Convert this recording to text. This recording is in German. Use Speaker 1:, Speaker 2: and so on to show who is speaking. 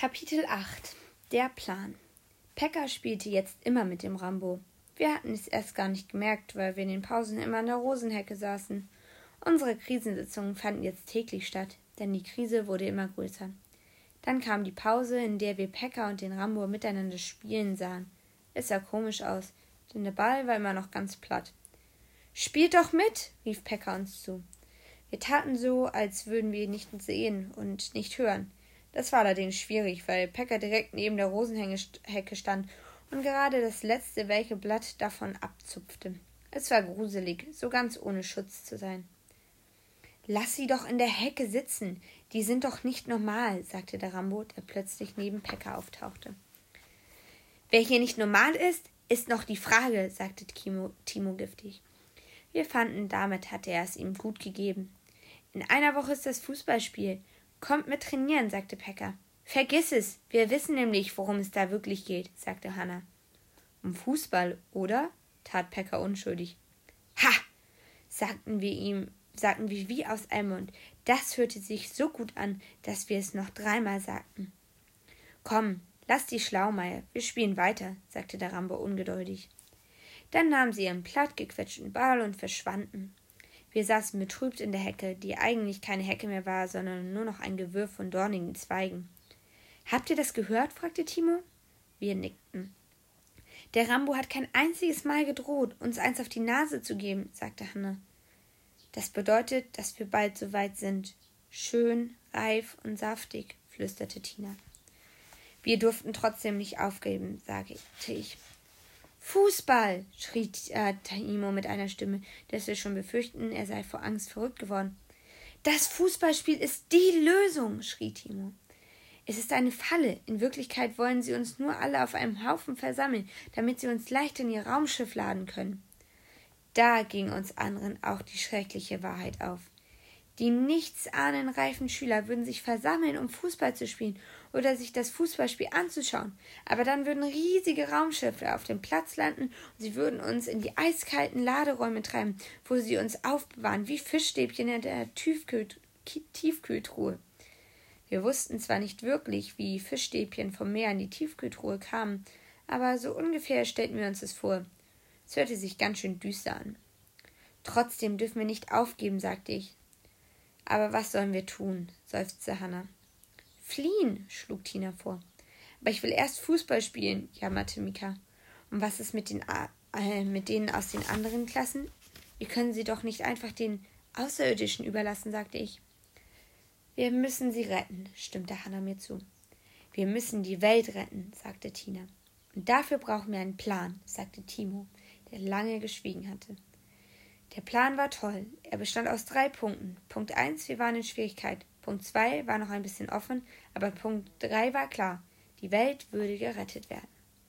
Speaker 1: Kapitel 8 Der Plan Pekka spielte jetzt immer mit dem Rambo. Wir hatten es erst gar nicht gemerkt, weil wir in den Pausen immer an der Rosenhecke saßen. Unsere Krisensitzungen fanden jetzt täglich statt, denn die Krise wurde immer größer. Dann kam die Pause, in der wir Pekka und den Rambo miteinander spielen sahen. Es sah komisch aus, denn der Ball war immer noch ganz platt. Spielt doch mit, rief Pekka uns zu. Wir taten so, als würden wir nicht sehen und nicht hören. Das war allerdings schwierig, weil Pekka direkt neben der Rosenhecke stand und gerade das letzte welke Blatt davon abzupfte. Es war gruselig, so ganz ohne Schutz zu sein. Lass sie doch in der Hecke sitzen. Die sind doch nicht normal, sagte der Rambo, der plötzlich neben Pekka auftauchte. Wer hier nicht normal ist, ist noch die Frage, sagte Timo, Timo giftig. Wir fanden, damit hatte er es ihm gut gegeben. In einer Woche ist das Fußballspiel. Kommt mit trainieren, sagte Pekka. Vergiss es, wir wissen nämlich, worum es da wirklich geht, sagte Hanna. Um Fußball, oder? tat Pekka unschuldig. Ha! sagten wir ihm, sagten wir wie aus einem Mund. Das hörte sich so gut an, dass wir es noch dreimal sagten. Komm, lass die Schlaumeier, wir spielen weiter, sagte der Rambo ungeduldig. Dann nahmen sie ihren plattgequetschten Ball und verschwanden. Wir saßen betrübt in der Hecke, die eigentlich keine Hecke mehr war, sondern nur noch ein Gewirr von dornigen Zweigen. Habt ihr das gehört? fragte Timo. Wir nickten. Der Rambo hat kein einziges Mal gedroht, uns eins auf die Nase zu geben, sagte Hanne. Das bedeutet, dass wir bald so weit sind. Schön, reif und saftig, flüsterte Tina. Wir durften trotzdem nicht aufgeben, sagte ich. Fußball! schrie äh, Taimo mit einer Stimme, dass wir schon befürchten, er sei vor Angst verrückt geworden. Das Fußballspiel ist die Lösung! schrie Timo. Es ist eine Falle. In Wirklichkeit wollen sie uns nur alle auf einem Haufen versammeln, damit sie uns leicht in ihr Raumschiff laden können. Da ging uns anderen auch die schreckliche Wahrheit auf. Die nichtsahnenreifen Schüler würden sich versammeln, um Fußball zu spielen oder sich das Fußballspiel anzuschauen. Aber dann würden riesige Raumschiffe auf dem Platz landen und sie würden uns in die eiskalten Laderäume treiben, wo sie uns aufbewahren, wie Fischstäbchen in der Tiefkühl Tiefkühltruhe. Wir wussten zwar nicht wirklich, wie Fischstäbchen vom Meer in die Tiefkühltruhe kamen, aber so ungefähr stellten wir uns es vor. Es hörte sich ganz schön düster an. Trotzdem dürfen wir nicht aufgeben, sagte ich. Aber was sollen wir tun? seufzte Hannah. Fliehen, schlug Tina vor. Aber ich will erst Fußball spielen, jammerte Mika. Und was ist mit, den, äh, mit denen aus den anderen Klassen? Wir können sie doch nicht einfach den Außerirdischen überlassen, sagte ich. Wir müssen sie retten, stimmte Hannah mir zu. Wir müssen die Welt retten, sagte Tina. Und dafür brauchen wir einen Plan, sagte Timo, der lange geschwiegen hatte. Der Plan war toll. Er bestand aus drei Punkten. Punkt eins, wir waren in Schwierigkeit. Punkt 2 war noch ein bisschen offen, aber Punkt 3 war klar. Die Welt würde gerettet werden.